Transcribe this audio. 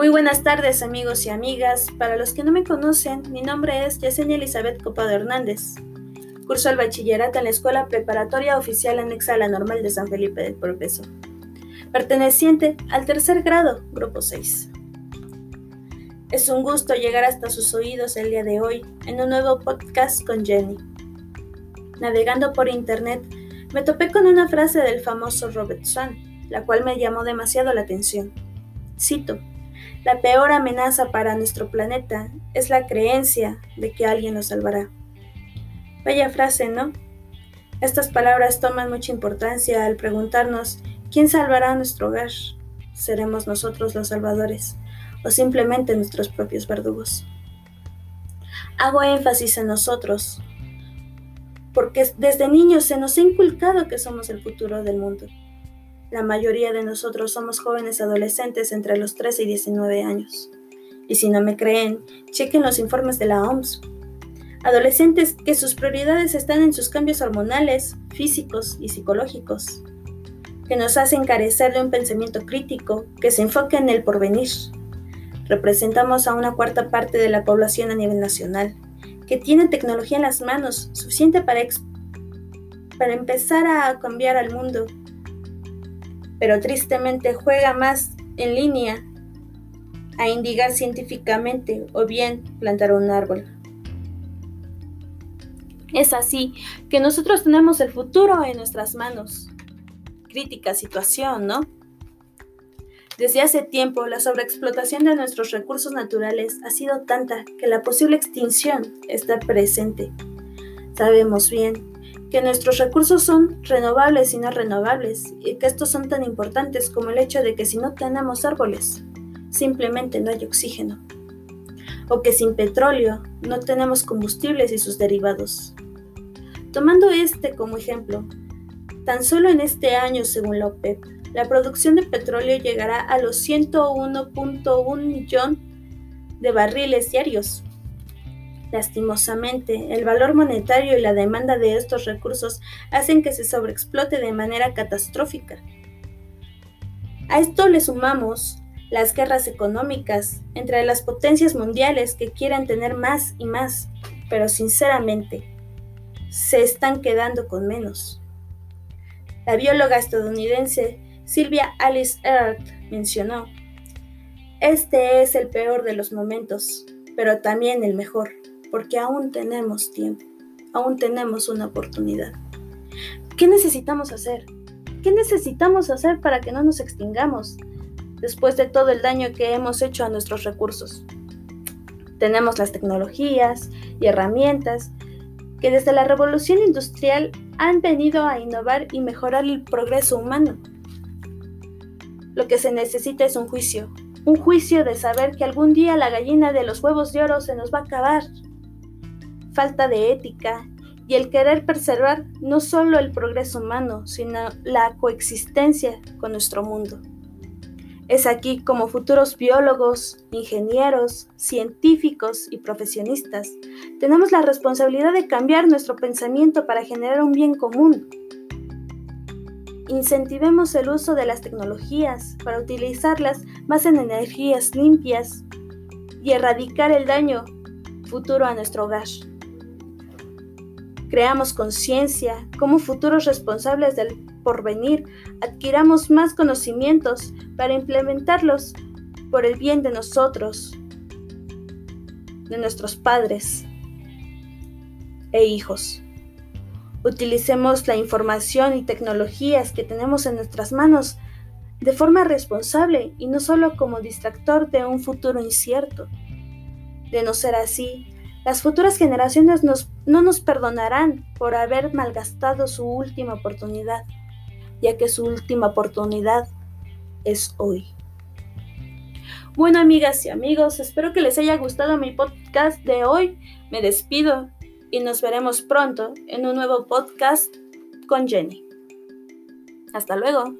Muy buenas tardes amigos y amigas. Para los que no me conocen, mi nombre es Yesenia Elizabeth Copado Hernández. Curso el bachillerato en la Escuela Preparatoria Oficial Anexa a la Normal de San Felipe del Progreso, perteneciente al tercer grado, grupo 6. Es un gusto llegar hasta sus oídos el día de hoy en un nuevo podcast con Jenny. Navegando por internet, me topé con una frase del famoso Robert Swan, la cual me llamó demasiado la atención. Cito, la peor amenaza para nuestro planeta es la creencia de que alguien nos salvará. Bella frase, ¿no? Estas palabras toman mucha importancia al preguntarnos quién salvará nuestro hogar. ¿Seremos nosotros los salvadores o simplemente nuestros propios verdugos? Hago énfasis en nosotros, porque desde niños se nos ha inculcado que somos el futuro del mundo. La mayoría de nosotros somos jóvenes adolescentes entre los 13 y 19 años. Y si no me creen, chequen los informes de la OMS. Adolescentes que sus prioridades están en sus cambios hormonales, físicos y psicológicos, que nos hacen carecer de un pensamiento crítico que se enfoque en el porvenir. Representamos a una cuarta parte de la población a nivel nacional, que tiene tecnología en las manos suficiente para, para empezar a cambiar al mundo pero tristemente juega más en línea a indigar científicamente o bien plantar un árbol. Es así que nosotros tenemos el futuro en nuestras manos. Crítica situación, ¿no? Desde hace tiempo, la sobreexplotación de nuestros recursos naturales ha sido tanta que la posible extinción está presente. Sabemos bien que nuestros recursos son renovables y no renovables, y que estos son tan importantes como el hecho de que si no tenemos árboles, simplemente no hay oxígeno, o que sin petróleo no tenemos combustibles y sus derivados. Tomando este como ejemplo, tan solo en este año, según la OPEP, la producción de petróleo llegará a los 101.1 millón de barriles diarios, Lastimosamente, el valor monetario y la demanda de estos recursos hacen que se sobreexplote de manera catastrófica. A esto le sumamos las guerras económicas entre las potencias mundiales que quieren tener más y más, pero sinceramente se están quedando con menos. La bióloga estadounidense Sylvia Alice Earth mencionó, este es el peor de los momentos, pero también el mejor porque aún tenemos tiempo, aún tenemos una oportunidad. ¿Qué necesitamos hacer? ¿Qué necesitamos hacer para que no nos extingamos después de todo el daño que hemos hecho a nuestros recursos? Tenemos las tecnologías y herramientas que desde la revolución industrial han venido a innovar y mejorar el progreso humano. Lo que se necesita es un juicio, un juicio de saber que algún día la gallina de los huevos de oro se nos va a acabar falta de ética y el querer preservar no solo el progreso humano, sino la coexistencia con nuestro mundo. Es aquí como futuros biólogos, ingenieros, científicos y profesionistas tenemos la responsabilidad de cambiar nuestro pensamiento para generar un bien común. Incentivemos el uso de las tecnologías para utilizarlas más en energías limpias y erradicar el daño futuro a nuestro hogar creamos conciencia, como futuros responsables del porvenir, adquiramos más conocimientos para implementarlos por el bien de nosotros, de nuestros padres e hijos. Utilicemos la información y tecnologías que tenemos en nuestras manos de forma responsable y no solo como distractor de un futuro incierto. De no ser así, las futuras generaciones no nos perdonarán por haber malgastado su última oportunidad, ya que su última oportunidad es hoy. Bueno, amigas y amigos, espero que les haya gustado mi podcast de hoy. Me despido y nos veremos pronto en un nuevo podcast con Jenny. Hasta luego.